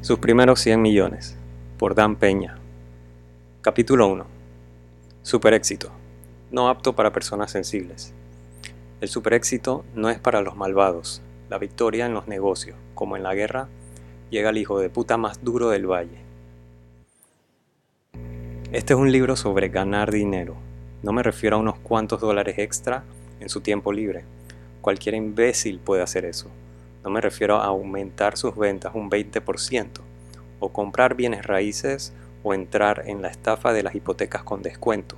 Sus primeros 100 millones, por Dan Peña. Capítulo 1. Super éxito. No apto para personas sensibles. El super éxito no es para los malvados. La victoria en los negocios, como en la guerra, llega al hijo de puta más duro del valle. Este es un libro sobre ganar dinero. No me refiero a unos cuantos dólares extra en su tiempo libre. Cualquier imbécil puede hacer eso. No me refiero a aumentar sus ventas un 20% o comprar bienes raíces o entrar en la estafa de las hipotecas con descuento.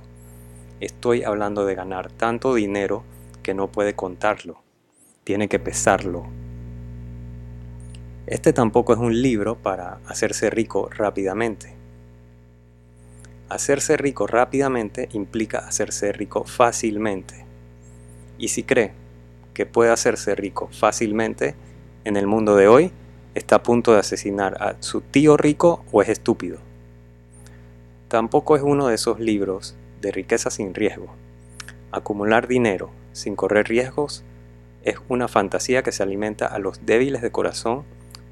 Estoy hablando de ganar tanto dinero que no puede contarlo. Tiene que pesarlo. Este tampoco es un libro para hacerse rico rápidamente. Hacerse rico rápidamente implica hacerse rico fácilmente. Y si cree que puede hacerse rico fácilmente, en el mundo de hoy está a punto de asesinar a su tío rico o es estúpido. Tampoco es uno de esos libros de riqueza sin riesgo. Acumular dinero sin correr riesgos es una fantasía que se alimenta a los débiles de corazón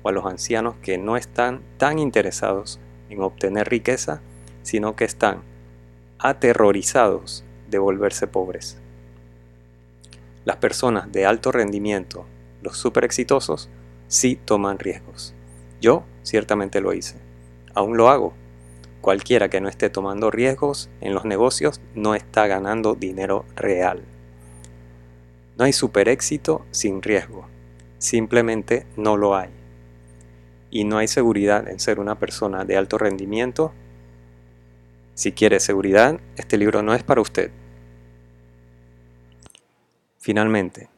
o a los ancianos que no están tan interesados en obtener riqueza, sino que están aterrorizados de volverse pobres. Las personas de alto rendimiento los super exitosos sí toman riesgos. Yo ciertamente lo hice. Aún lo hago. Cualquiera que no esté tomando riesgos en los negocios no está ganando dinero real. No hay super éxito sin riesgo. Simplemente no lo hay. Y no hay seguridad en ser una persona de alto rendimiento. Si quiere seguridad, este libro no es para usted. Finalmente,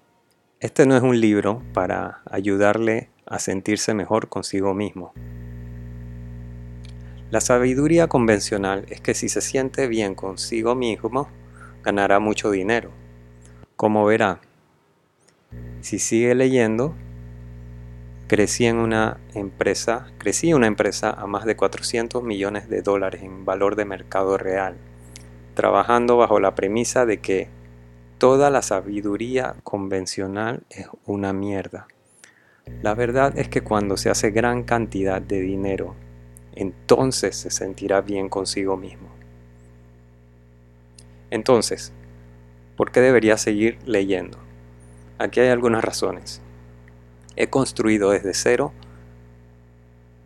este no es un libro para ayudarle a sentirse mejor consigo mismo. La sabiduría convencional es que si se siente bien consigo mismo, ganará mucho dinero. Como verá, si sigue leyendo, crecí en una empresa, crecí una empresa a más de 400 millones de dólares en valor de mercado real, trabajando bajo la premisa de que Toda la sabiduría convencional es una mierda. La verdad es que cuando se hace gran cantidad de dinero, entonces se sentirá bien consigo mismo. Entonces, ¿por qué debería seguir leyendo? Aquí hay algunas razones. He construido desde cero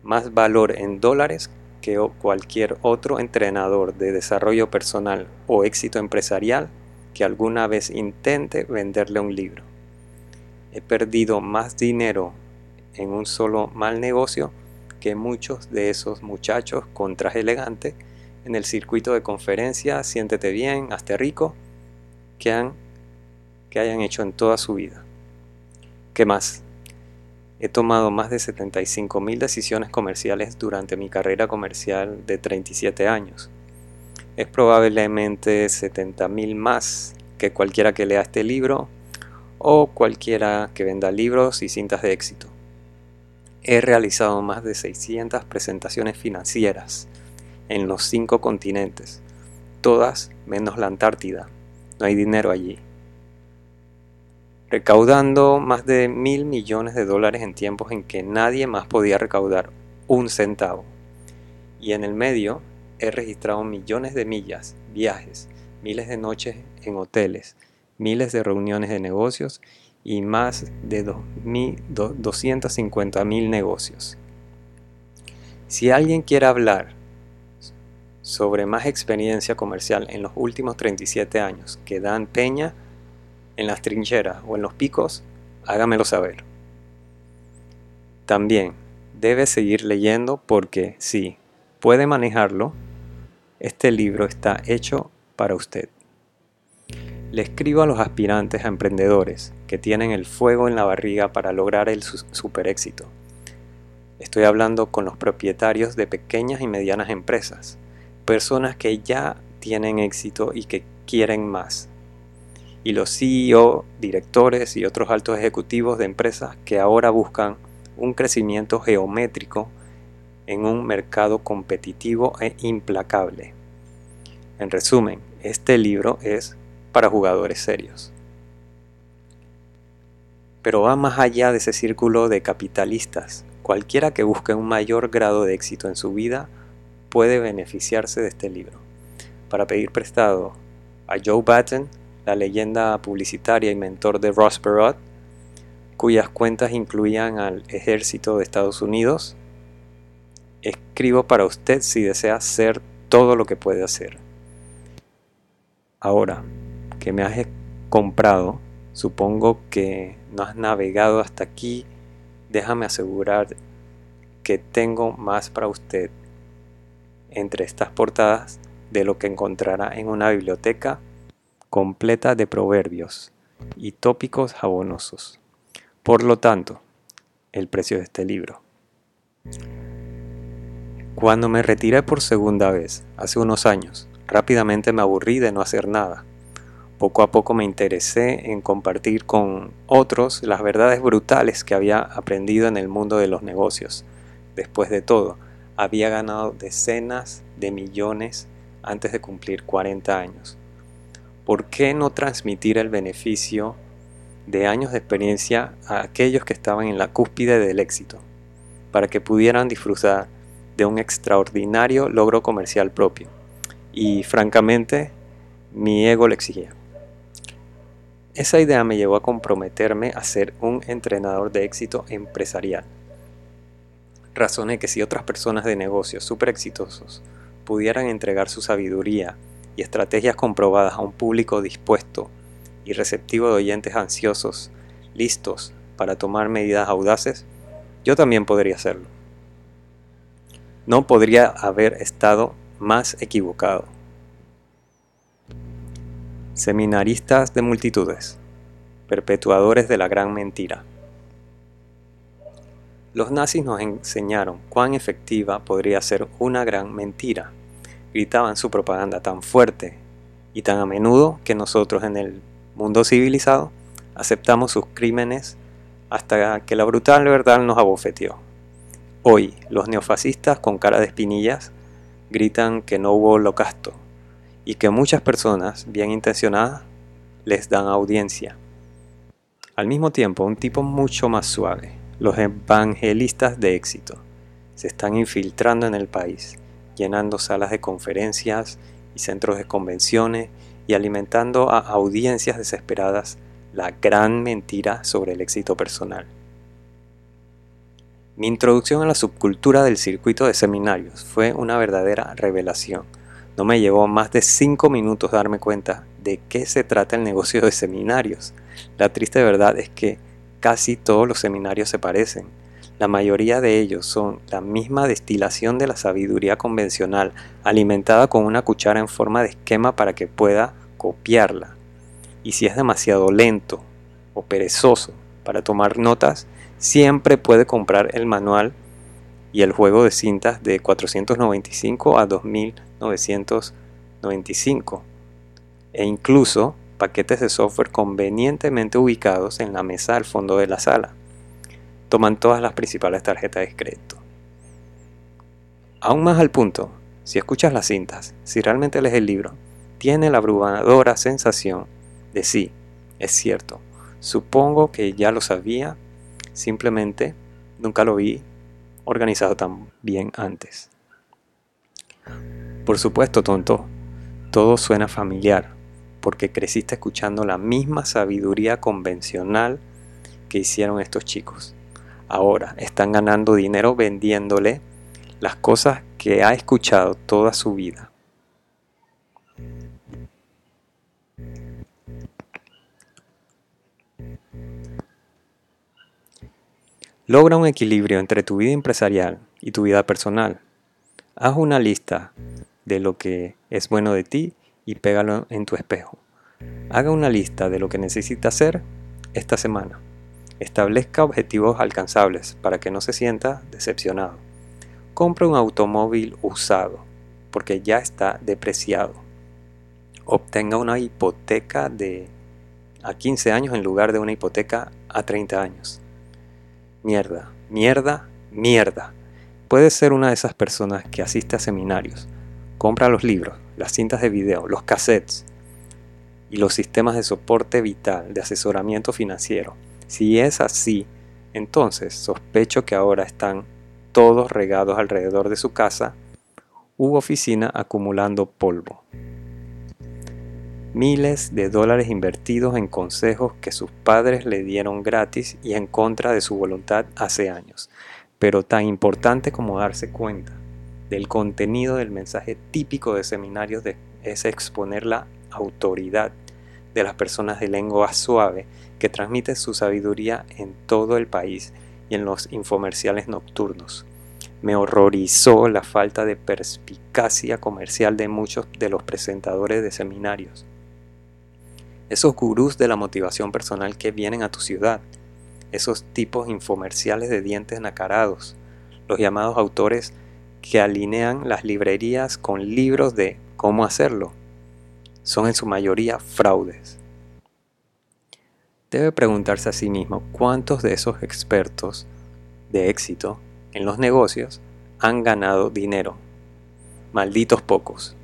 más valor en dólares que cualquier otro entrenador de desarrollo personal o éxito empresarial que alguna vez intente venderle un libro. He perdido más dinero en un solo mal negocio que muchos de esos muchachos con traje elegante en el circuito de conferencias Siéntete bien, hazte rico, que, han, que hayan hecho en toda su vida. ¿Qué más? He tomado más de 75 mil decisiones comerciales durante mi carrera comercial de 37 años es probablemente 70.000 más que cualquiera que lea este libro o cualquiera que venda libros y cintas de éxito. He realizado más de 600 presentaciones financieras en los cinco continentes, todas menos la Antártida. No hay dinero allí. Recaudando más de mil millones de dólares en tiempos en que nadie más podía recaudar un centavo. Y en el medio he registrado millones de millas, viajes, miles de noches en hoteles, miles de reuniones de negocios y más de 250 mil negocios. Si alguien quiere hablar sobre más experiencia comercial en los últimos 37 años que Dan Peña en las trincheras o en los picos, hágamelo saber. También debe seguir leyendo porque si puede manejarlo, este libro está hecho para usted. Le escribo a los aspirantes a emprendedores que tienen el fuego en la barriga para lograr el super éxito. Estoy hablando con los propietarios de pequeñas y medianas empresas, personas que ya tienen éxito y que quieren más. Y los CEO, directores y otros altos ejecutivos de empresas que ahora buscan un crecimiento geométrico en un mercado competitivo e implacable. En resumen, este libro es para jugadores serios. Pero va más allá de ese círculo de capitalistas cualquiera que busque un mayor grado de éxito en su vida puede beneficiarse de este libro. Para pedir prestado a Joe Batten, la leyenda publicitaria y mentor de Ross Perot, cuyas cuentas incluían al ejército de Estados Unidos, escribo para usted si desea ser todo lo que puede hacer. Ahora que me has comprado, supongo que no has navegado hasta aquí, déjame asegurar que tengo más para usted entre estas portadas de lo que encontrará en una biblioteca completa de proverbios y tópicos jabonosos. Por lo tanto, el precio de este libro. Cuando me retiré por segunda vez, hace unos años, rápidamente me aburrí de no hacer nada. Poco a poco me interesé en compartir con otros las verdades brutales que había aprendido en el mundo de los negocios. Después de todo, había ganado decenas de millones antes de cumplir 40 años. ¿Por qué no transmitir el beneficio de años de experiencia a aquellos que estaban en la cúspide del éxito, para que pudieran disfrutar de un extraordinario logro comercial propio? Y francamente, mi ego lo exigía. Esa idea me llevó a comprometerme a ser un entrenador de éxito empresarial razoné que si otras personas de negocios súper exitosos pudieran entregar su sabiduría y estrategias comprobadas a un público dispuesto y receptivo de oyentes ansiosos, listos para tomar medidas audaces, yo también podría hacerlo. No podría haber estado más equivocado. Seminaristas de multitudes, perpetuadores de la gran mentira. Los nazis nos enseñaron cuán efectiva podría ser una gran mentira. Gritaban su propaganda tan fuerte y tan a menudo que nosotros en el mundo civilizado aceptamos sus crímenes hasta que la brutal verdad nos abofeteó. Hoy, los neofascistas con cara de espinillas gritan que no hubo holocausto y que muchas personas bien intencionadas les dan audiencia. Al mismo tiempo, un tipo mucho más suave, los evangelistas de éxito se están infiltrando en el país, llenando salas de conferencias y centros de convenciones y alimentando a audiencias desesperadas la gran mentira sobre el éxito personal. Mi introducción a la subcultura del circuito de seminarios fue una verdadera revelación. No me llevó más de cinco minutos darme cuenta de qué se trata el negocio de seminarios. La triste verdad es que Casi todos los seminarios se parecen. La mayoría de ellos son la misma destilación de la sabiduría convencional, alimentada con una cuchara en forma de esquema para que pueda copiarla. Y si es demasiado lento o perezoso para tomar notas, siempre puede comprar el manual y el juego de cintas de 495 a 2995 e incluso paquetes de software convenientemente ubicados en la mesa al fondo de la sala. Toman todas las principales tarjetas de crédito. Aún más al punto, si escuchas las cintas, si realmente lees el libro, tiene la abrumadora sensación de sí, es cierto, supongo que ya lo sabía, simplemente nunca lo vi organizado tan bien antes. Por supuesto, tonto, todo suena familiar, porque creciste escuchando la misma sabiduría convencional que hicieron estos chicos. Ahora están ganando dinero vendiéndole las cosas que ha escuchado toda su vida. Logra un equilibrio entre tu vida empresarial y tu vida personal. Haz una lista de lo que es bueno de ti y pégalo en tu espejo. Haga una lista de lo que necesita hacer esta semana. Establezca objetivos alcanzables para que no se sienta decepcionado. Compre un automóvil usado porque ya está depreciado. Obtenga una hipoteca de a 15 años en lugar de una hipoteca a 30 años. Mierda, mierda, mierda. Puedes ser una de esas personas que asiste a seminarios, compra los libros, las cintas de video, los cassettes y los sistemas de soporte vital, de asesoramiento financiero. Si es así, Entonces sospecho que ahora están todos regados alrededor de su casa u oficina acumulando polvo. Miles de dólares invertidos en consejos que sus padres le dieron gratis y en contra de su voluntad hace años. Pero tan importante como darse cuenta del contenido del mensaje típico de seminarios es exponer la autoridad de las personas de lengua suave que transmiten su sabiduría en todo el país y en los infomerciales nocturnos. Me horrorizó la falta de perspicacia comercial de muchos de los presentadores de seminarios. Esos gurús de la motivación personal que vienen a tu ciudad, esos tipos infomerciales de dientes nacarados, los llamados autores que alinean las librerías con libros de cómo hacerlo, son en su mayoría fraudes. Debe preguntarse a sí mismo cuántos de esos expertos de éxito en los negocios han ganado dinero. Malditos pocos.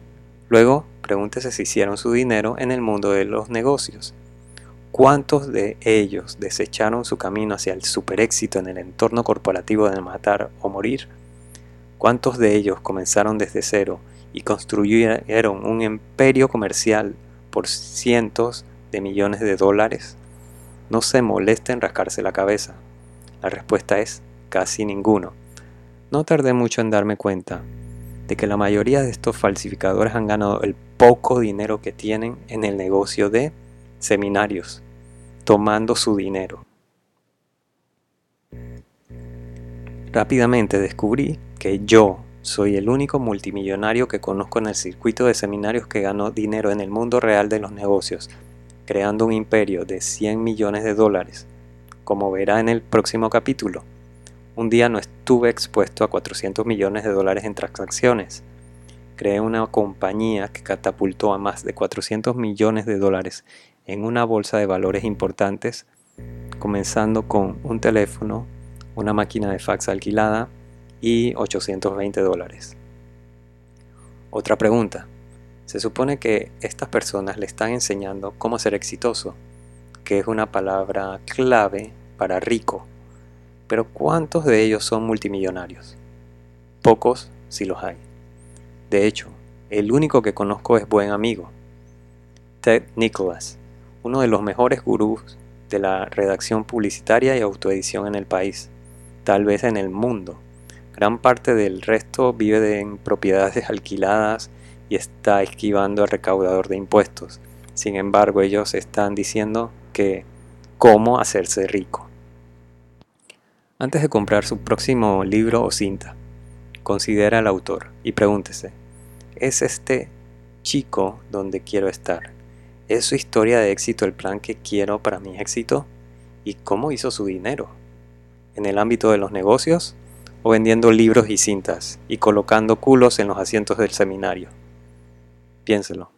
Luego, pregúntese si hicieron su dinero en el mundo de los negocios. ¿Cuántos de ellos desecharon su camino hacia el super éxito en el entorno corporativo de matar o morir? ¿Cuántos de ellos comenzaron desde cero y construyeron un imperio comercial por cientos de millones de dólares? No se moleste en rascarse la cabeza. La respuesta es casi ninguno. No tardé mucho en darme cuenta de que la mayoría de estos falsificadores han ganado el poco dinero que tienen en el negocio de seminarios, tomando su dinero. Rápidamente descubrí que yo soy el único multimillonario que conozco en el circuito de seminarios que ganó dinero en el mundo real de los negocios, creando un imperio de 100 millones de dólares. Como verá en el próximo capítulo, un día no estuve expuesto a 400 millones de dólares en transacciones. Creé una compañía que catapultó a más de 400 millones de dólares en una bolsa de valores importantes, comenzando con un teléfono, una máquina de fax alquilada, y 820 dólares. Otra pregunta. Se supone que estas personas le están enseñando cómo ser exitoso, que es una palabra clave para rico. Pero ¿cuántos de ellos son multimillonarios? Pocos si los hay. De hecho, el único que conozco es buen amigo. Ted Nicholas, uno de los mejores gurús de la redacción publicitaria y autoedición en el país, tal vez en el mundo Gran parte del resto vive en propiedades alquiladas y está esquivando al recaudador de impuestos. Sin embargo, ellos están diciendo que cómo hacerse rico. Antes de comprar su próximo libro o cinta, considera al autor y pregúntese, ¿es este chico donde quiero estar? ¿Es su historia de éxito el plan que quiero para mi éxito? ¿Y cómo hizo su dinero? ¿En el ámbito de los negocios? o vendiendo libros y cintas y colocando culos en los asientos del seminario. Piénselo.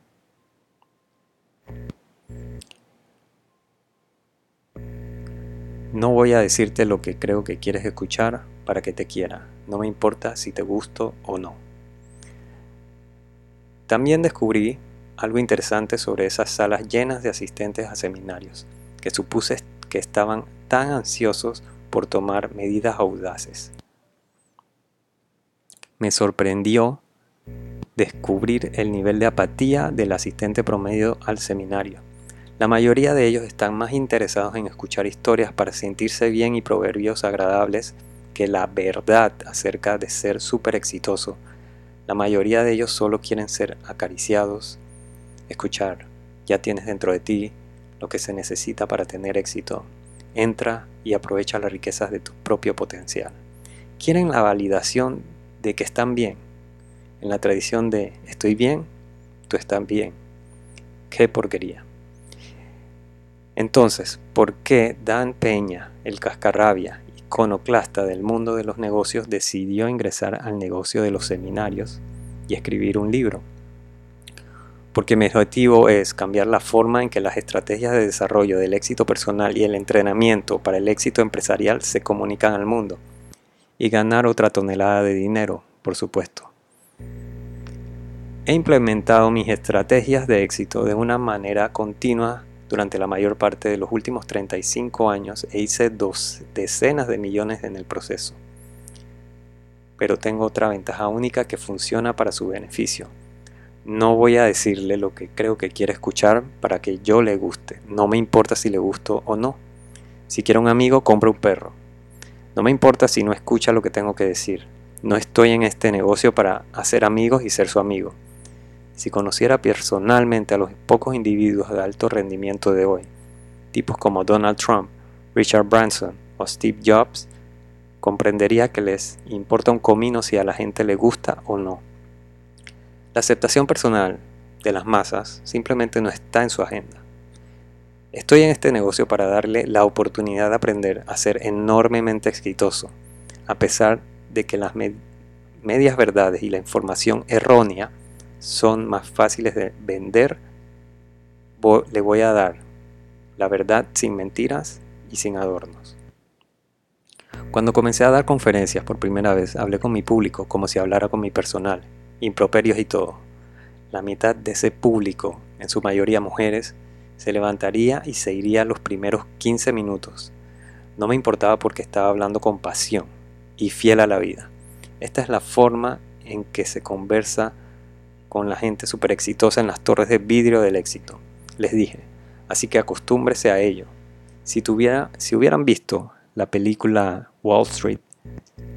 No voy a decirte lo que creo que quieres escuchar para que te quiera. No me importa si te gusto o no. También descubrí algo interesante sobre esas salas llenas de asistentes a seminarios, que supuse que estaban tan ansiosos por tomar medidas audaces me sorprendió descubrir el nivel de apatía del asistente promedio al seminario. La mayoría de ellos están más interesados en escuchar historias para sentirse bien y proverbios agradables que la verdad acerca de ser súper exitoso. La mayoría de ellos solo quieren ser acariciados, escuchar, ya tienes dentro de ti lo que se necesita para tener éxito. Entra y aprovecha las riquezas de tu propio potencial. Quieren la validación de que están bien. En la tradición de estoy bien, tú estás bien. Qué porquería. Entonces, ¿por qué Dan Peña, el cascarrabia, iconoclasta del mundo de los negocios, decidió ingresar al negocio de los seminarios y escribir un libro? Porque mi objetivo es cambiar la forma en que las estrategias de desarrollo del éxito personal y el entrenamiento para el éxito empresarial se comunican al mundo y ganar otra tonelada de dinero, por supuesto. He implementado mis estrategias de éxito de una manera continua durante la mayor parte de los últimos 35 años e hice dos decenas de millones en el proceso. Pero tengo otra ventaja única que funciona para su beneficio. No voy a decirle lo que creo que quiere escuchar para que yo le guste. No me importa si le gusto o no. Si quiere un amigo, compra un perro. No me importa si no escucha lo que tengo que decir. No estoy en este negocio para hacer amigos y ser su amigo. Si conociera personalmente a los pocos individuos de alto rendimiento de hoy, tipos como Donald Trump, Richard Branson o Steve Jobs, comprendería que les importa un comino si a la gente le gusta o no. La aceptación personal de las masas simplemente no está en su agenda. Estoy en este negocio para darle la oportunidad de aprender a ser enormemente exitoso, a pesar de que las medias verdades y la información errónea son más fáciles de vender, le voy a dar la verdad sin mentiras y sin adornos. Cuando comencé a dar conferencias por primera vez, hablé con mi público como si hablara con mi personal, improperios y todo. La mitad de ese público, en su mayoría mujeres, se levantaría y se iría los primeros 15 minutos. No me importaba porque estaba hablando con pasión y fiel a la vida. Esta es la forma en que se conversa con la gente súper exitosa en las torres de vidrio del éxito. Les dije, así que acostúmbrese a ello. Si, si hubieran visto la película Wall Street,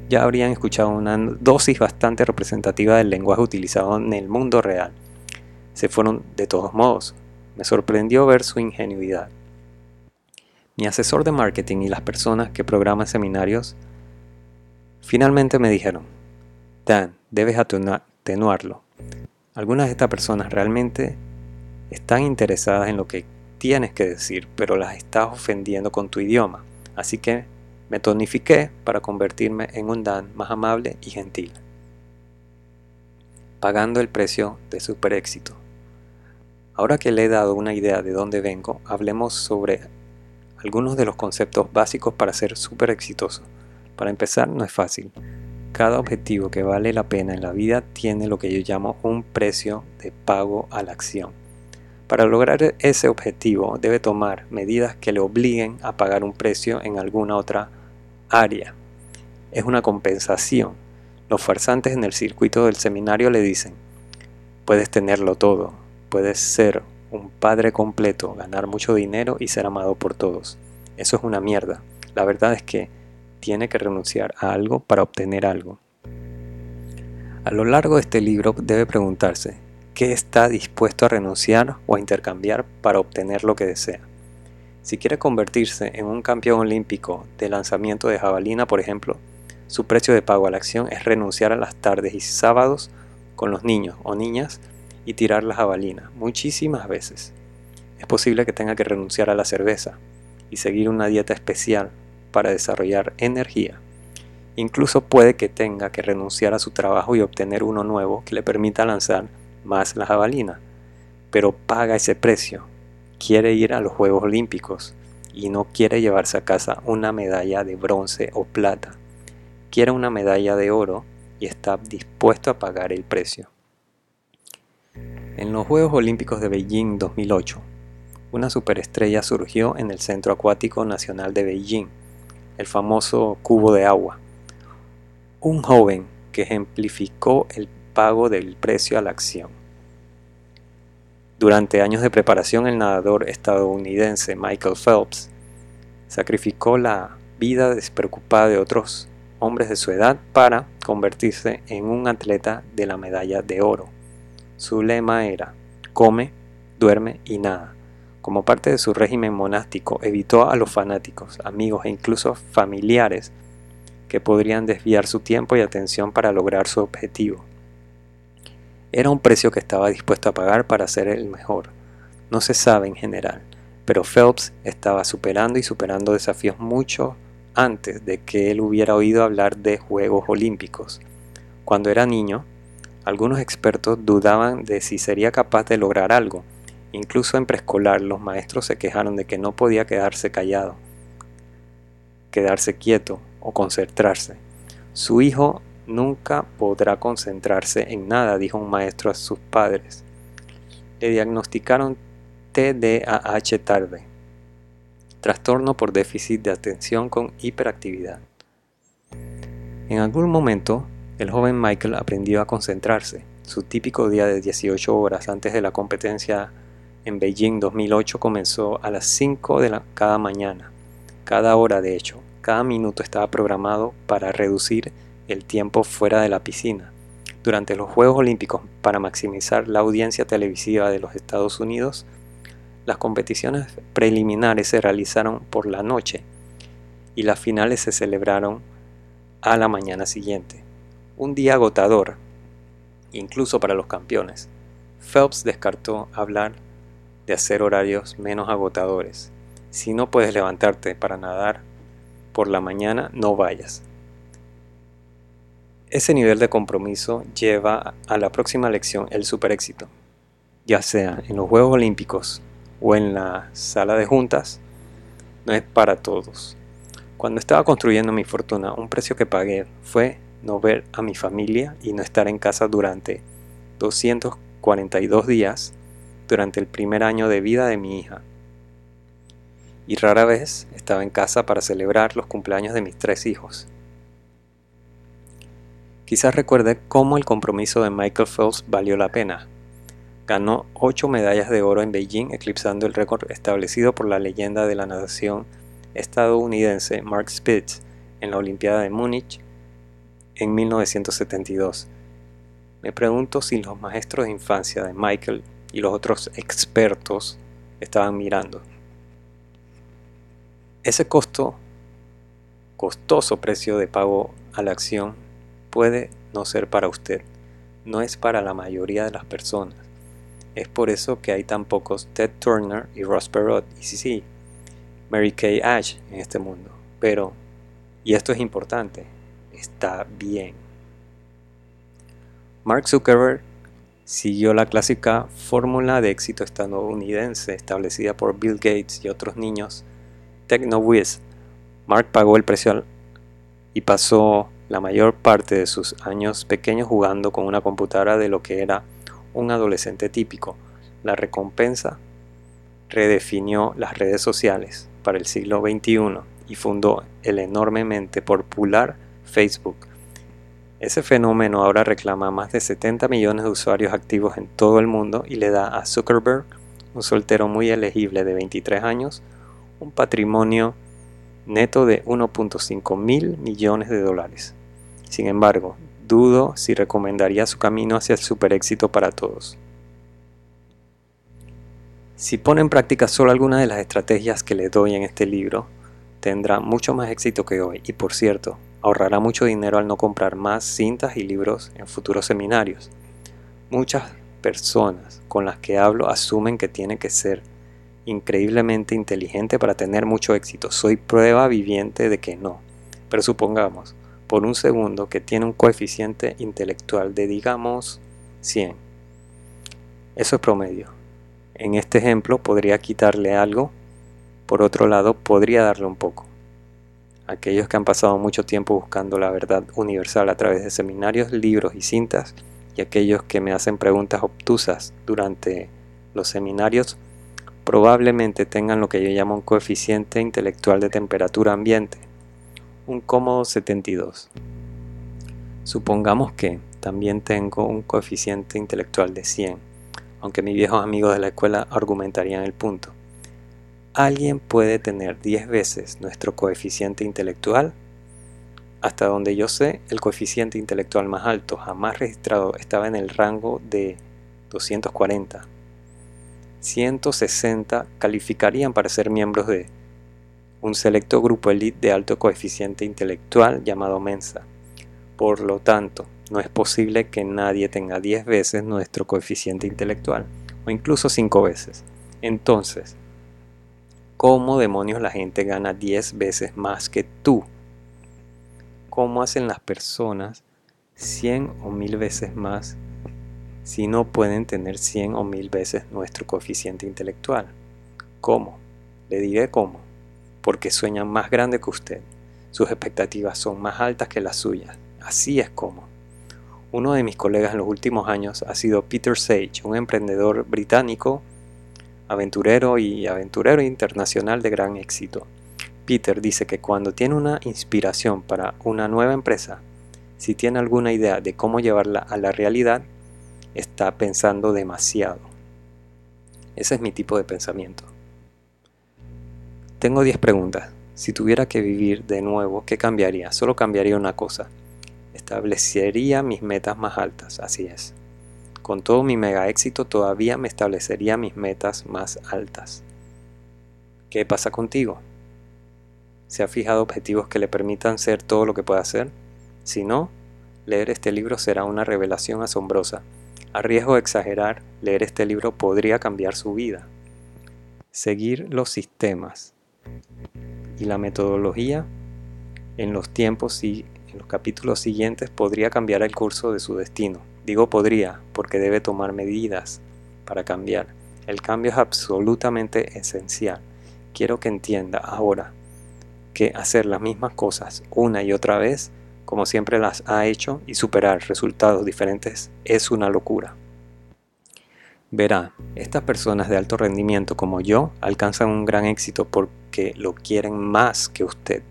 ya habrían escuchado una dosis bastante representativa del lenguaje utilizado en el mundo real. Se fueron de todos modos. Me sorprendió ver su ingenuidad. Mi asesor de marketing y las personas que programan seminarios finalmente me dijeron, Dan, debes atenuarlo. Algunas de estas personas realmente están interesadas en lo que tienes que decir, pero las estás ofendiendo con tu idioma. Así que me tonifiqué para convertirme en un Dan más amable y gentil, pagando el precio de super éxito. Ahora que le he dado una idea de dónde vengo, hablemos sobre algunos de los conceptos básicos para ser súper exitoso. Para empezar, no es fácil. Cada objetivo que vale la pena en la vida tiene lo que yo llamo un precio de pago a la acción. Para lograr ese objetivo debe tomar medidas que le obliguen a pagar un precio en alguna otra área. Es una compensación. Los farsantes en el circuito del seminario le dicen, puedes tenerlo todo, puedes ser un padre completo, ganar mucho dinero y ser amado por todos. Eso es una mierda. La verdad es que tiene que renunciar a algo para obtener algo. A lo largo de este libro debe preguntarse, ¿qué está dispuesto a renunciar o a intercambiar para obtener lo que desea? Si quiere convertirse en un campeón olímpico de lanzamiento de jabalina, por ejemplo, su precio de pago a la acción es renunciar a las tardes y sábados con los niños o niñas y tirar la jabalina muchísimas veces. Es posible que tenga que renunciar a la cerveza y seguir una dieta especial para desarrollar energía. Incluso puede que tenga que renunciar a su trabajo y obtener uno nuevo que le permita lanzar más la jabalina. Pero paga ese precio. Quiere ir a los Juegos Olímpicos y no quiere llevarse a casa una medalla de bronce o plata. Quiere una medalla de oro y está dispuesto a pagar el precio. En los Juegos Olímpicos de Beijing 2008, una superestrella surgió en el Centro Acuático Nacional de Beijing el famoso cubo de agua. Un joven que ejemplificó el pago del precio a la acción. Durante años de preparación, el nadador estadounidense Michael Phelps sacrificó la vida despreocupada de otros hombres de su edad para convertirse en un atleta de la medalla de oro. Su lema era, come, duerme y nada. Como parte de su régimen monástico, evitó a los fanáticos, amigos e incluso familiares que podrían desviar su tiempo y atención para lograr su objetivo. Era un precio que estaba dispuesto a pagar para ser el mejor. No se sabe en general, pero Phelps estaba superando y superando desafíos mucho antes de que él hubiera oído hablar de Juegos Olímpicos. Cuando era niño, algunos expertos dudaban de si sería capaz de lograr algo, Incluso en preescolar los maestros se quejaron de que no podía quedarse callado, quedarse quieto o concentrarse. Su hijo nunca podrá concentrarse en nada, dijo un maestro a sus padres. Le diagnosticaron TDAH tarde, trastorno por déficit de atención con hiperactividad. En algún momento, el joven Michael aprendió a concentrarse. Su típico día de 18 horas antes de la competencia en Beijing 2008 comenzó a las 5 de la, cada mañana. Cada hora, de hecho, cada minuto estaba programado para reducir el tiempo fuera de la piscina. Durante los Juegos Olímpicos, para maximizar la audiencia televisiva de los Estados Unidos, las competiciones preliminares se realizaron por la noche y las finales se celebraron a la mañana siguiente. Un día agotador, incluso para los campeones. Phelps descartó hablar de hacer horarios menos agotadores. Si no puedes levantarte para nadar por la mañana, no vayas. Ese nivel de compromiso lleva a la próxima lección el super éxito, ya sea en los Juegos Olímpicos o en la sala de juntas, no es para todos. Cuando estaba construyendo mi fortuna, un precio que pagué fue no ver a mi familia y no estar en casa durante 242 días durante el primer año de vida de mi hija. Y rara vez estaba en casa para celebrar los cumpleaños de mis tres hijos. Quizás recuerde cómo el compromiso de Michael Phelps valió la pena. Ganó ocho medallas de oro en Beijing, eclipsando el récord establecido por la leyenda de la natación estadounidense Mark Spitz en la Olimpiada de Múnich en 1972. Me pregunto si los maestros de infancia de Michael y los otros expertos estaban mirando. Ese costo, costoso precio de pago a la acción puede no ser para usted, no es para la mayoría de las personas. Es por eso que hay tan pocos Ted Turner y Ross Perot y sí, sí, Mary Kay Ash en este mundo. Pero, y esto es importante, está bien. Mark Zuckerberg siguió la clásica fórmula de éxito estadounidense establecida por Bill Gates y otros niños TechnoWiz. Mark pagó el precio y pasó la mayor parte de sus años pequeños jugando con una computadora de lo que era un adolescente típico. La recompensa redefinió las redes sociales para el siglo XXI y fundó el enormemente popular Facebook ese fenómeno ahora reclama más de 70 millones de usuarios activos en todo el mundo y le da a Zuckerberg, un soltero muy elegible de 23 años, un patrimonio neto de 1.5 mil millones de dólares. Sin embargo, dudo si recomendaría su camino hacia el super éxito para todos. Si pone en práctica solo alguna de las estrategias que le doy en este libro, tendrá mucho más éxito que hoy. Y por cierto, ahorrará mucho dinero al no comprar más cintas y libros en futuros seminarios. Muchas personas con las que hablo asumen que tiene que ser increíblemente inteligente para tener mucho éxito. Soy prueba viviente de que no. Pero supongamos, por un segundo, que tiene un coeficiente intelectual de digamos 100. Eso es promedio. En este ejemplo podría quitarle algo, por otro lado podría darle un poco aquellos que han pasado mucho tiempo buscando la verdad universal a través de seminarios, libros y cintas, y aquellos que me hacen preguntas obtusas durante los seminarios, probablemente tengan lo que yo llamo un coeficiente intelectual de temperatura ambiente, un cómodo 72. Supongamos que también tengo un coeficiente intelectual de 100, aunque mis viejos amigos de la escuela argumentarían el punto. ¿Alguien puede tener 10 veces nuestro coeficiente intelectual? Hasta donde yo sé, el coeficiente intelectual más alto jamás registrado estaba en el rango de 240. 160 calificarían para ser miembros de un selecto grupo elite de alto coeficiente intelectual llamado Mensa. Por lo tanto, no es posible que nadie tenga 10 veces nuestro coeficiente intelectual, o incluso 5 veces. Entonces, ¿Cómo demonios la gente gana 10 veces más que tú? ¿Cómo hacen las personas 100 o 1000 veces más si no pueden tener 100 o 1000 veces nuestro coeficiente intelectual? ¿Cómo? Le diré cómo. Porque sueñan más grande que usted. Sus expectativas son más altas que las suyas. Así es como. Uno de mis colegas en los últimos años ha sido Peter Sage, un emprendedor británico aventurero y aventurero internacional de gran éxito. Peter dice que cuando tiene una inspiración para una nueva empresa, si tiene alguna idea de cómo llevarla a la realidad, está pensando demasiado. Ese es mi tipo de pensamiento. Tengo 10 preguntas. Si tuviera que vivir de nuevo, ¿qué cambiaría? Solo cambiaría una cosa. Establecería mis metas más altas, así es. Con todo mi mega éxito todavía me establecería mis metas más altas. ¿Qué pasa contigo? ¿Se ha fijado objetivos que le permitan ser todo lo que pueda hacer? Si no, leer este libro será una revelación asombrosa. A riesgo de exagerar, leer este libro podría cambiar su vida. Seguir los sistemas y la metodología en los tiempos y en los capítulos siguientes podría cambiar el curso de su destino. Digo podría porque debe tomar medidas para cambiar. El cambio es absolutamente esencial. Quiero que entienda ahora que hacer las mismas cosas una y otra vez, como siempre las ha hecho, y superar resultados diferentes es una locura. Verá, estas personas de alto rendimiento como yo alcanzan un gran éxito porque lo quieren más que usted.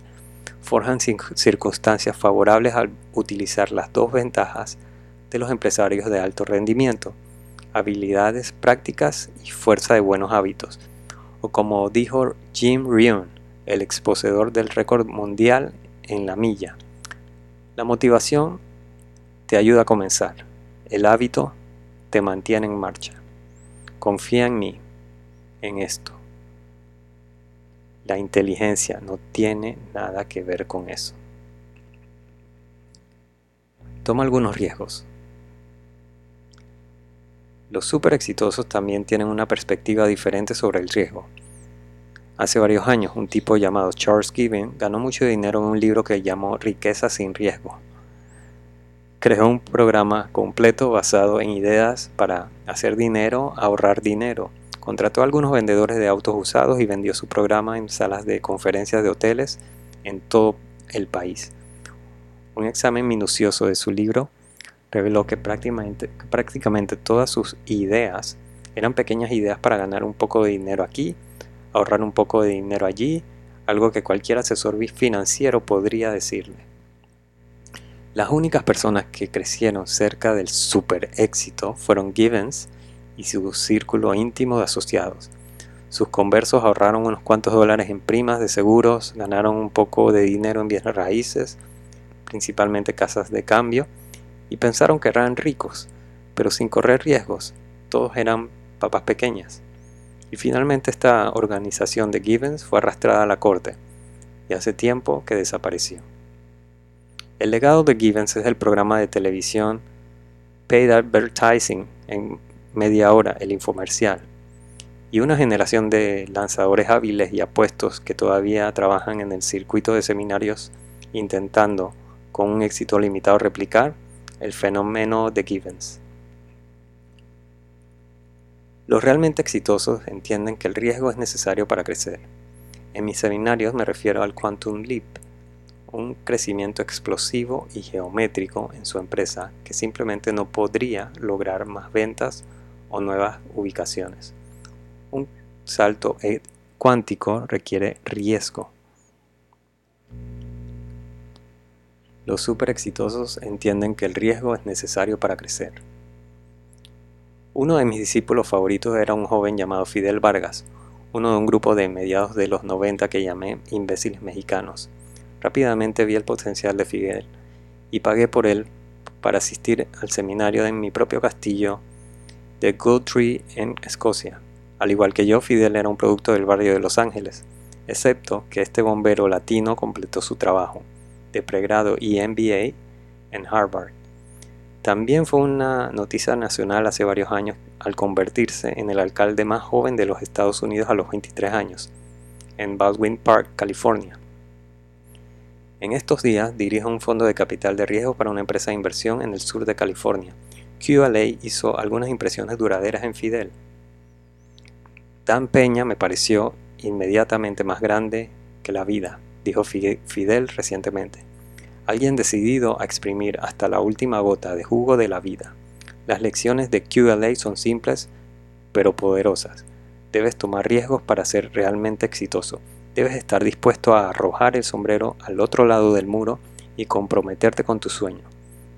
Forjan circunstancias favorables al utilizar las dos ventajas de los empresarios de alto rendimiento, habilidades prácticas y fuerza de buenos hábitos. O como dijo Jim Rohn, el exposedor del récord mundial en la milla. La motivación te ayuda a comenzar. El hábito te mantiene en marcha. Confía en mí, en esto. La inteligencia no tiene nada que ver con eso. Toma algunos riesgos. Los super exitosos también tienen una perspectiva diferente sobre el riesgo. Hace varios años, un tipo llamado Charles Given ganó mucho dinero en un libro que llamó Riqueza sin riesgo. Creó un programa completo basado en ideas para hacer dinero, ahorrar dinero. Contrató a algunos vendedores de autos usados y vendió su programa en salas de conferencias de hoteles en todo el país. Un examen minucioso de su libro reveló que prácticamente, prácticamente todas sus ideas eran pequeñas ideas para ganar un poco de dinero aquí, ahorrar un poco de dinero allí, algo que cualquier asesor financiero podría decirle. Las únicas personas que crecieron cerca del super éxito fueron Givens y su círculo íntimo de asociados. Sus conversos ahorraron unos cuantos dólares en primas de seguros, ganaron un poco de dinero en bienes raíces, principalmente casas de cambio, y pensaron que eran ricos, pero sin correr riesgos. Todos eran papas pequeñas. Y finalmente esta organización de Givens fue arrastrada a la corte, y hace tiempo que desapareció. El legado de Givens es el programa de televisión Paid Advertising en media hora, el infomercial, y una generación de lanzadores hábiles y apuestos que todavía trabajan en el circuito de seminarios intentando, con un éxito limitado, replicar el fenómeno de Givens. Los realmente exitosos entienden que el riesgo es necesario para crecer. En mis seminarios me refiero al Quantum Leap, un crecimiento explosivo y geométrico en su empresa que simplemente no podría lograr más ventas o nuevas ubicaciones. Un salto e-, cuántico requiere riesgo, Los super exitosos entienden que el riesgo es necesario para crecer. Uno de mis discípulos favoritos era un joven llamado Fidel Vargas, uno de un grupo de mediados de los 90 que llamé imbéciles mexicanos. Rápidamente vi el potencial de Fidel y pagué por él para asistir al seminario en mi propio castillo de Tree en Escocia. Al igual que yo, Fidel era un producto del barrio de Los Ángeles, excepto que este bombero latino completó su trabajo de pregrado y MBA en Harvard. También fue una noticia nacional hace varios años al convertirse en el alcalde más joven de los Estados Unidos a los 23 años, en Baldwin Park, California. En estos días dirige un fondo de capital de riesgo para una empresa de inversión en el sur de California. QLA hizo algunas impresiones duraderas en Fidel. Dan Peña me pareció inmediatamente más grande que la vida, dijo Fidel recientemente. Alguien decidido a exprimir hasta la última gota de jugo de la vida. Las lecciones de QLA son simples pero poderosas. debes tomar riesgos para ser realmente exitoso. Debes estar dispuesto a arrojar el sombrero al otro lado del muro y comprometerte con tu sueño.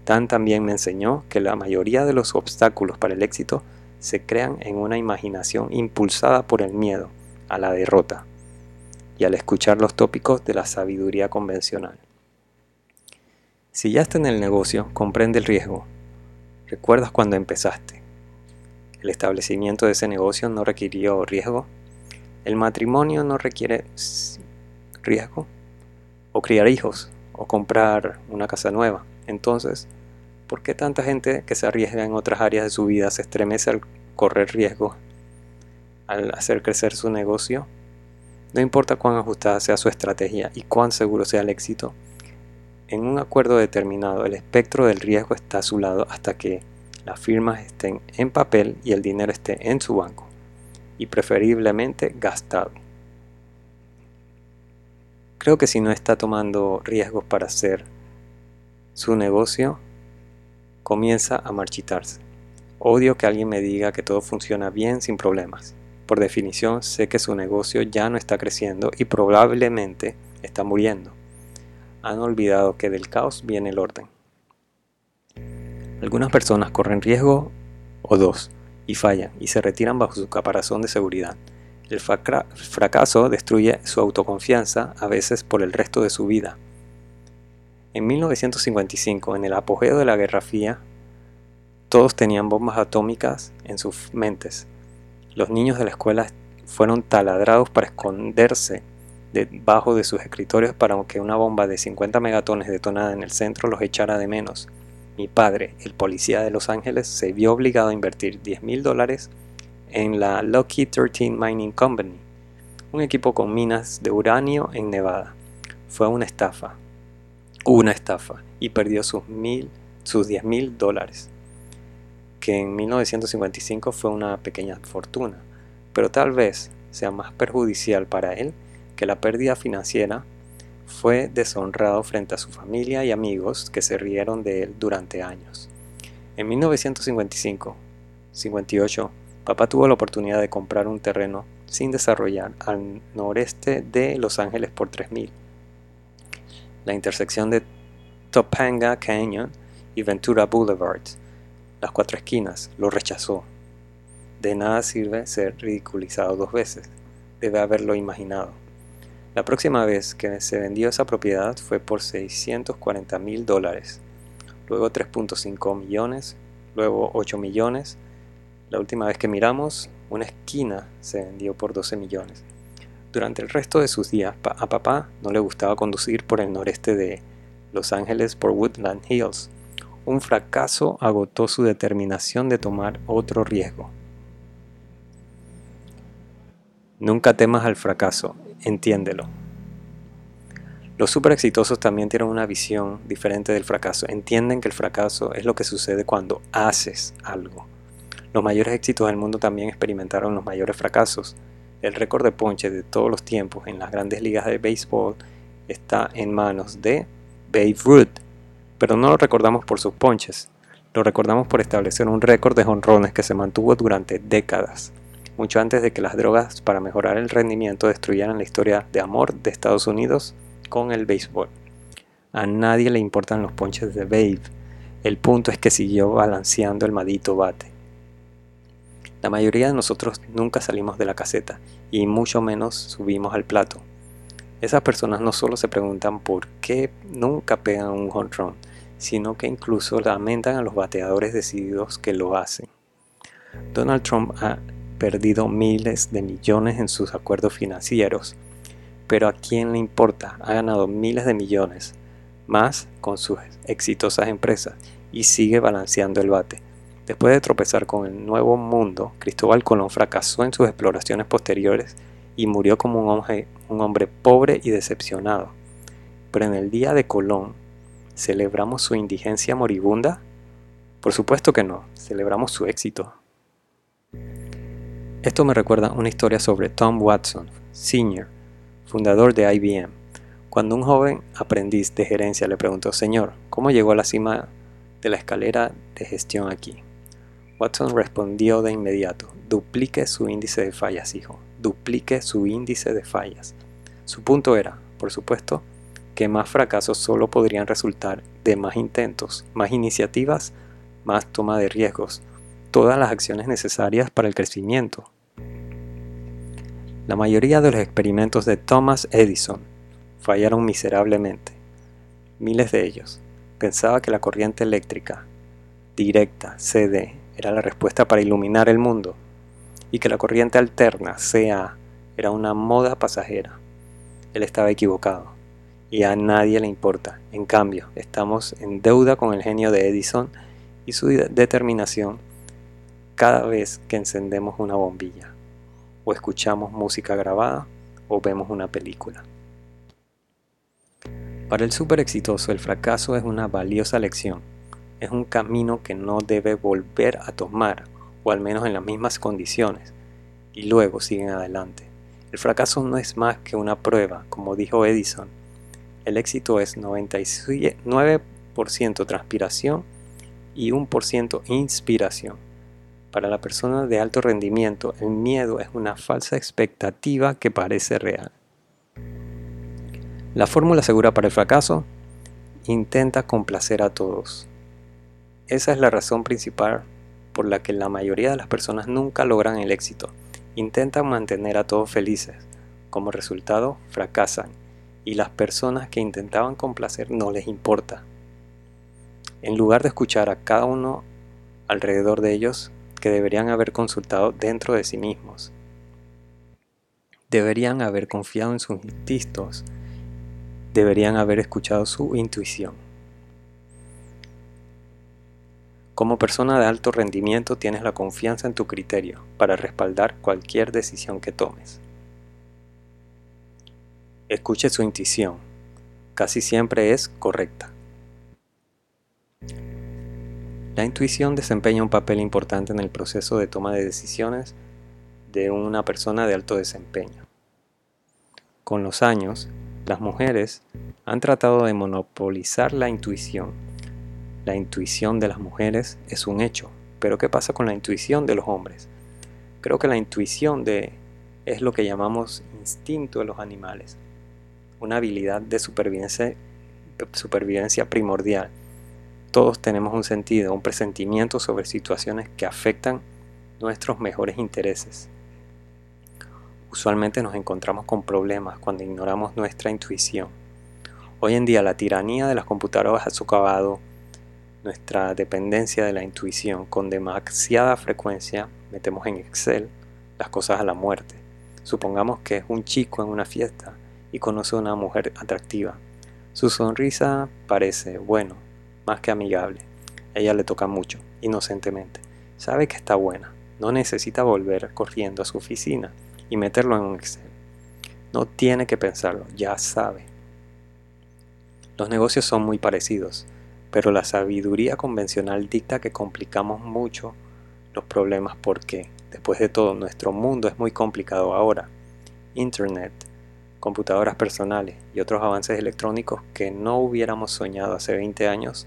Dan también me enseñó que la mayoría de los obstáculos para el éxito se crean en una imaginación impulsada por el miedo a la derrota y al escuchar los tópicos de la sabiduría convencional. Si ya está en el negocio, comprende el riesgo. ¿Recuerdas cuando empezaste? ¿El establecimiento de ese negocio no requirió riesgo? ¿El matrimonio no requiere riesgo? ¿O criar hijos? ¿O comprar una casa nueva? Entonces, ¿por qué tanta gente que se arriesga en otras áreas de su vida se estremece al correr riesgo, al hacer crecer su negocio? No importa cuán ajustada sea su estrategia y cuán seguro sea el éxito, en un acuerdo determinado el espectro del riesgo está a su lado hasta que las firmas estén en papel y el dinero esté en su banco, y preferiblemente gastado. Creo que si no está tomando riesgos para hacer su negocio, comienza a marchitarse. Odio que alguien me diga que todo funciona bien sin problemas. Por definición, sé que su negocio ya no está creciendo y probablemente está muriendo. Han olvidado que del caos viene el orden. Algunas personas corren riesgo o dos y fallan y se retiran bajo su caparazón de seguridad. El fracaso destruye su autoconfianza a veces por el resto de su vida. En 1955, en el apogeo de la Guerra Fría, todos tenían bombas atómicas en sus mentes los niños de la escuela fueron taladrados para esconderse debajo de sus escritorios para que una bomba de 50 megatones detonada en el centro los echara de menos. Mi padre, el policía de Los Ángeles, se vio obligado a invertir 10 mil dólares en la Lucky 13 Mining Company, un equipo con minas de uranio en Nevada. Fue una estafa, una estafa, y perdió sus, mil, sus 10 mil dólares que en 1955 fue una pequeña fortuna, pero tal vez sea más perjudicial para él que la pérdida financiera fue deshonrado frente a su familia y amigos que se rieron de él durante años. En 1955, 58, papá tuvo la oportunidad de comprar un terreno sin desarrollar al noreste de Los Ángeles por 3000. La intersección de Topanga Canyon y Ventura Boulevard las cuatro esquinas, lo rechazó. De nada sirve ser ridiculizado dos veces, debe haberlo imaginado. La próxima vez que se vendió esa propiedad fue por 640 mil dólares, luego 3.5 millones, luego 8 millones. La última vez que miramos, una esquina se vendió por 12 millones. Durante el resto de sus días, a papá no le gustaba conducir por el noreste de Los Ángeles por Woodland Hills, un fracaso agotó su determinación de tomar otro riesgo. Nunca temas al fracaso, entiéndelo. Los super exitosos también tienen una visión diferente del fracaso. Entienden que el fracaso es lo que sucede cuando haces algo. Los mayores éxitos del mundo también experimentaron los mayores fracasos. El récord de ponches de todos los tiempos en las grandes ligas de béisbol está en manos de Babe Ruth, pero no lo recordamos por sus ponches, lo recordamos por establecer un récord de jonrones que se mantuvo durante décadas, mucho antes de que las drogas para mejorar el rendimiento destruyeran la historia de amor de Estados Unidos con el béisbol. A nadie le importan los ponches de Babe, el punto es que siguió balanceando el madito bate. La mayoría de nosotros nunca salimos de la caseta y mucho menos subimos al plato. Esas personas no solo se preguntan por qué nunca pegan un jonrón, sino que incluso lamentan a los bateadores decididos que lo hacen. Donald Trump ha perdido miles de millones en sus acuerdos financieros, pero a quién le importa, ha ganado miles de millones más con sus exitosas empresas y sigue balanceando el bate. Después de tropezar con el nuevo mundo, Cristóbal Colón fracasó en sus exploraciones posteriores y murió como un hombre, pobre y decepcionado. Pero en el día de Colón, ¿Celebramos su indigencia moribunda? Por supuesto que no, celebramos su éxito. Esto me recuerda una historia sobre Tom Watson, Sr., fundador de IBM. Cuando un joven aprendiz de gerencia le preguntó, Señor, ¿cómo llegó a la cima de la escalera de gestión aquí? Watson respondió de inmediato, duplique su índice de fallas, hijo, duplique su índice de fallas. Su punto era, por supuesto, que más fracasos solo podrían resultar de más intentos, más iniciativas, más toma de riesgos, todas las acciones necesarias para el crecimiento. La mayoría de los experimentos de Thomas Edison fallaron miserablemente, miles de ellos. Pensaba que la corriente eléctrica directa, CD, era la respuesta para iluminar el mundo y que la corriente alterna, CA, era una moda pasajera. Él estaba equivocado y a nadie le importa. En cambio, estamos en deuda con el genio de Edison y su determinación cada vez que encendemos una bombilla o escuchamos música grabada o vemos una película. Para el súper exitoso el fracaso es una valiosa lección es un camino que no debe volver a tomar, o al menos en las mismas condiciones, y luego siguen adelante. El fracaso no es más que una prueba, como dijo Edison. El éxito es 99% transpiración y 1% inspiración. Para la persona de alto rendimiento, el miedo es una falsa expectativa que parece real. La fórmula segura para el fracaso intenta complacer a todos. Esa es la razón principal por la que la mayoría de las personas nunca logran el éxito. Intentan mantener a todos felices. Como resultado, fracasan. Y las personas que intentaban complacer no les importa. En lugar de escuchar a cada uno alrededor de ellos, que deberían haber consultado dentro de sí mismos. Deberían haber confiado en sus instintos. Deberían haber escuchado su intuición. Como persona de alto rendimiento tienes la confianza en tu criterio para respaldar cualquier decisión que tomes. Escuche su intuición. Casi siempre es correcta. La intuición desempeña un papel importante en el proceso de toma de decisiones de una persona de alto desempeño. Con los años, las mujeres han tratado de monopolizar la intuición la intuición de las mujeres es un hecho, pero ¿qué pasa con la intuición de los hombres? Creo que la intuición de es lo que llamamos instinto de los animales, una habilidad de supervivencia, supervivencia primordial. Todos tenemos un sentido, un presentimiento sobre situaciones que afectan nuestros mejores intereses. Usualmente nos encontramos con problemas cuando ignoramos nuestra intuición. Hoy en día la tiranía de las computadoras ha socavado nuestra dependencia de la intuición. Con demasiada frecuencia metemos en Excel las cosas a la muerte. Supongamos que es un chico en una fiesta y conoce a una mujer atractiva. Su sonrisa parece, bueno, más que amigable. Ella le toca mucho, inocentemente. Sabe que está buena. No necesita volver corriendo a su oficina y meterlo en un Excel. No tiene que pensarlo, ya sabe. Los negocios son muy parecidos pero la sabiduría convencional dicta que complicamos mucho los problemas porque, después de todo, nuestro mundo es muy complicado ahora. Internet, computadoras personales y otros avances electrónicos que no hubiéramos soñado hace 20 años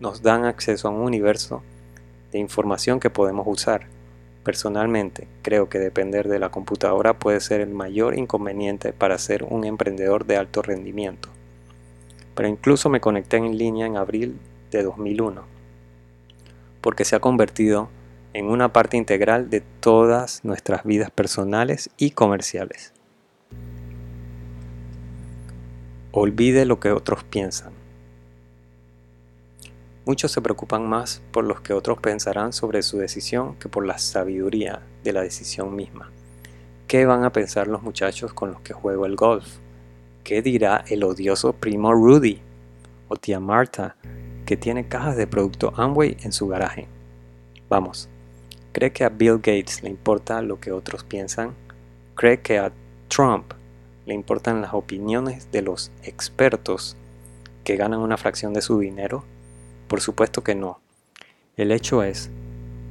nos dan acceso a un universo de información que podemos usar. Personalmente, creo que depender de la computadora puede ser el mayor inconveniente para ser un emprendedor de alto rendimiento pero incluso me conecté en línea en abril de 2001, porque se ha convertido en una parte integral de todas nuestras vidas personales y comerciales. Olvide lo que otros piensan. Muchos se preocupan más por lo que otros pensarán sobre su decisión que por la sabiduría de la decisión misma. ¿Qué van a pensar los muchachos con los que juego el golf? ¿Qué dirá el odioso primo Rudy o tía Marta que tiene cajas de producto Amway en su garaje? Vamos, ¿cree que a Bill Gates le importa lo que otros piensan? ¿Cree que a Trump le importan las opiniones de los expertos que ganan una fracción de su dinero? Por supuesto que no. El hecho es,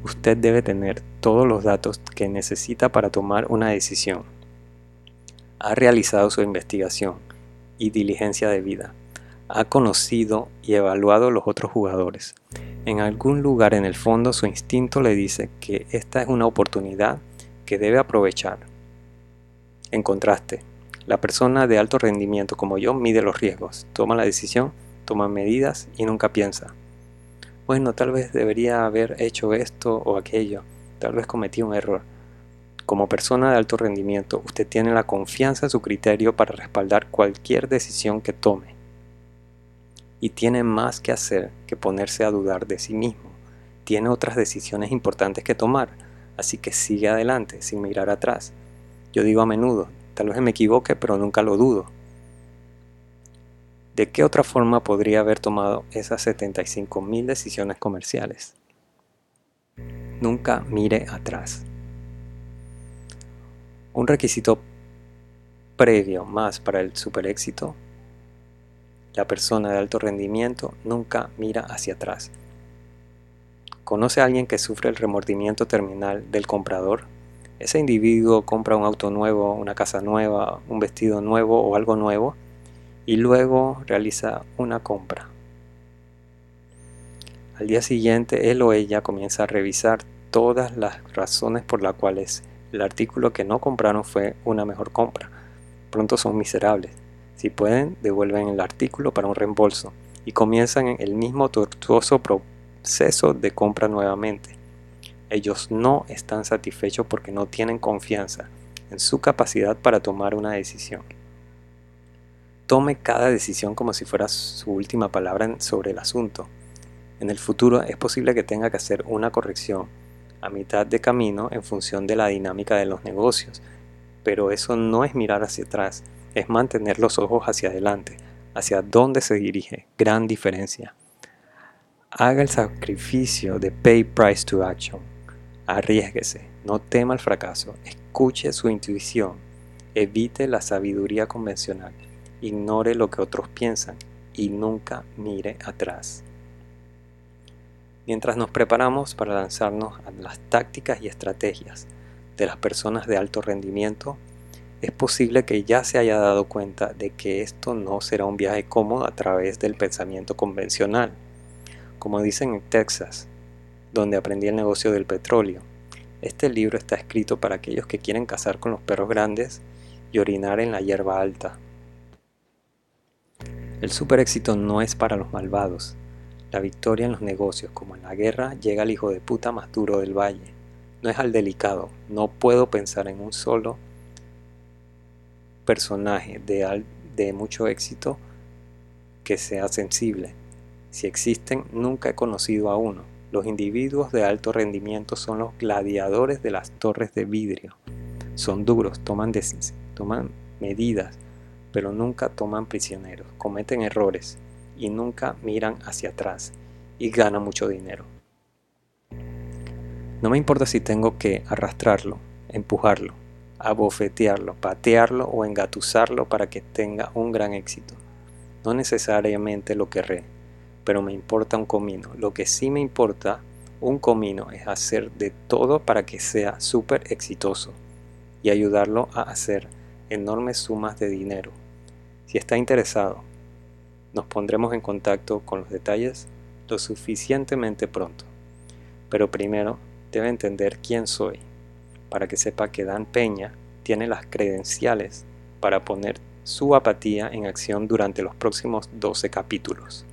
usted debe tener todos los datos que necesita para tomar una decisión. Ha realizado su investigación y diligencia de vida. Ha conocido y evaluado los otros jugadores. En algún lugar en el fondo su instinto le dice que esta es una oportunidad que debe aprovechar. En contraste, la persona de alto rendimiento como yo mide los riesgos, toma la decisión, toma medidas y nunca piensa. Bueno, tal vez debería haber hecho esto o aquello, tal vez cometí un error. Como persona de alto rendimiento, usted tiene la confianza en su criterio para respaldar cualquier decisión que tome y tiene más que hacer que ponerse a dudar de sí mismo. Tiene otras decisiones importantes que tomar, así que sigue adelante sin mirar atrás. Yo digo a menudo, tal vez me equivoque, pero nunca lo dudo. ¿De qué otra forma podría haber tomado esas 75.000 decisiones comerciales? Nunca mire atrás. Un requisito previo más para el super éxito la persona de alto rendimiento nunca mira hacia atrás. ¿Conoce a alguien que sufre el remordimiento terminal del comprador? Ese individuo compra un auto nuevo, una casa nueva, un vestido nuevo o algo nuevo y luego realiza una compra. Al día siguiente él o ella comienza a revisar todas las razones por las cuales el artículo que no compraron fue una mejor compra. Pronto son miserables si pueden, devuelven el artículo para un reembolso y comienzan el mismo tortuoso proceso de compra nuevamente. Ellos no están satisfechos porque no tienen confianza en su capacidad para tomar una decisión. Tome cada decisión como si fuera su última palabra sobre el asunto. En el futuro es posible que tenga que hacer una corrección a mitad de camino en función de la dinámica de los negocios, pero eso no es mirar hacia atrás, es mantener los ojos hacia adelante, hacia dónde se dirige. Gran diferencia. Haga el sacrificio de pay price to action. Arriesguese, no tema el fracaso, escuche su intuición, evite la sabiduría convencional, ignore lo que otros piensan y nunca mire atrás. Mientras nos preparamos para lanzarnos a las tácticas y estrategias de las personas de alto rendimiento, es posible que ya se haya dado cuenta de que esto no será un viaje cómodo a través del pensamiento convencional. Como dicen en Texas, donde aprendí el negocio del petróleo, este libro está escrito para aquellos que quieren cazar con los perros grandes y orinar en la hierba alta. El super éxito no es para los malvados. La victoria en los negocios, como en la guerra, llega al hijo de puta más duro del valle. No es al delicado. No puedo pensar en un solo personaje de, de mucho éxito que sea sensible. Si existen, nunca he conocido a uno. Los individuos de alto rendimiento son los gladiadores de las torres de vidrio. Son duros, toman, toman medidas, pero nunca toman prisioneros, cometen errores y nunca miran hacia atrás y ganan mucho dinero. No me importa si tengo que arrastrarlo, empujarlo, abofetearlo, patearlo o engatusarlo para que tenga un gran éxito. No necesariamente lo querré, pero me importa un comino. Lo que sí me importa un comino es hacer de todo para que sea súper exitoso y ayudarlo a hacer enormes sumas de dinero. Si está interesado, nos pondremos en contacto con los detalles lo suficientemente pronto. Pero primero debe entender quién soy para que sepa que Dan Peña tiene las credenciales para poner su apatía en acción durante los próximos 12 capítulos.